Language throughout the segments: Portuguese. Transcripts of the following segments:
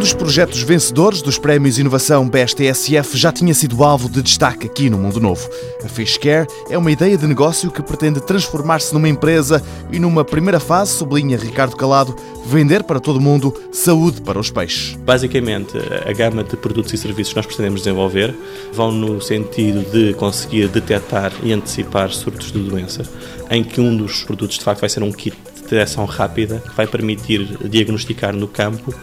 dos projetos vencedores dos prémios Inovação BSTSF já tinha sido alvo de destaque aqui no Mundo Novo. A Fishcare é uma ideia de negócio que pretende transformar-se numa empresa e, numa primeira fase, sublinha Ricardo Calado, vender para todo mundo saúde para os peixes. Basicamente, a gama de produtos e serviços que nós pretendemos desenvolver vão no sentido de conseguir detectar e antecipar surtos de doença, em que um dos produtos de facto vai ser um kit detecção rápida que vai permitir diagnosticar no campo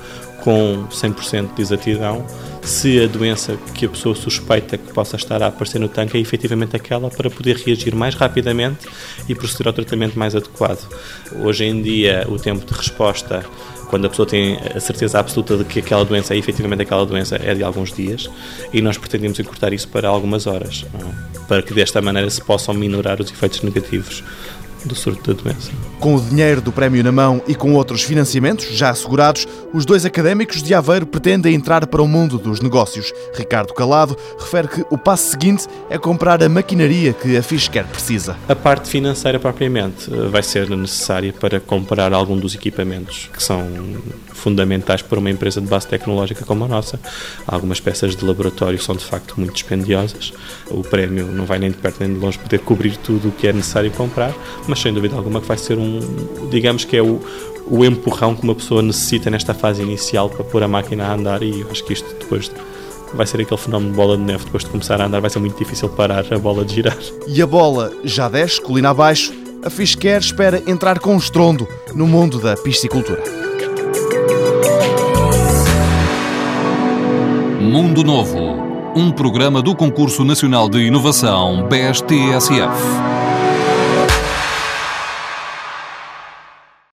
com 100% de exatidão se a doença que a pessoa suspeita que possa estar a aparecer no tanque é efetivamente aquela para poder reagir mais rapidamente e proceder ao tratamento mais adequado. Hoje em dia, o tempo de resposta quando a pessoa tem a certeza absoluta de que aquela doença é efetivamente aquela doença, é de alguns dias, e nós pretendemos encurtar isso para algumas horas, é? para que desta maneira se possam minorar os efeitos negativos do surto da doença. Com o dinheiro do prémio na mão e com outros financiamentos já assegurados, os dois académicos de Aveiro pretendem entrar para o mundo dos negócios. Ricardo Calado refere que o passo seguinte é comprar a maquinaria que a Fisker precisa. A parte financeira propriamente eh, vai ser necessária para comprar algum dos equipamentos que são fundamentais para uma empresa de base tecnológica como a nossa. Algumas peças de laboratório são de facto muito dispendiosas. O prémio não vai nem de perto nem de longe poder cobrir tudo o que é necessário comprar, mas sem dúvida alguma que vai ser um, digamos que é o, o empurrão que uma pessoa necessita nesta fase inicial para pôr a máquina a andar e acho que isto depois vai ser aquele fenómeno de bola de neve depois de começar a andar vai ser muito difícil parar a bola de girar. E a bola já desce, colina abaixo, a Fisquer espera entrar com um estrondo no mundo da piscicultura. Mundo Novo, um programa do Concurso Nacional de Inovação BSTSF.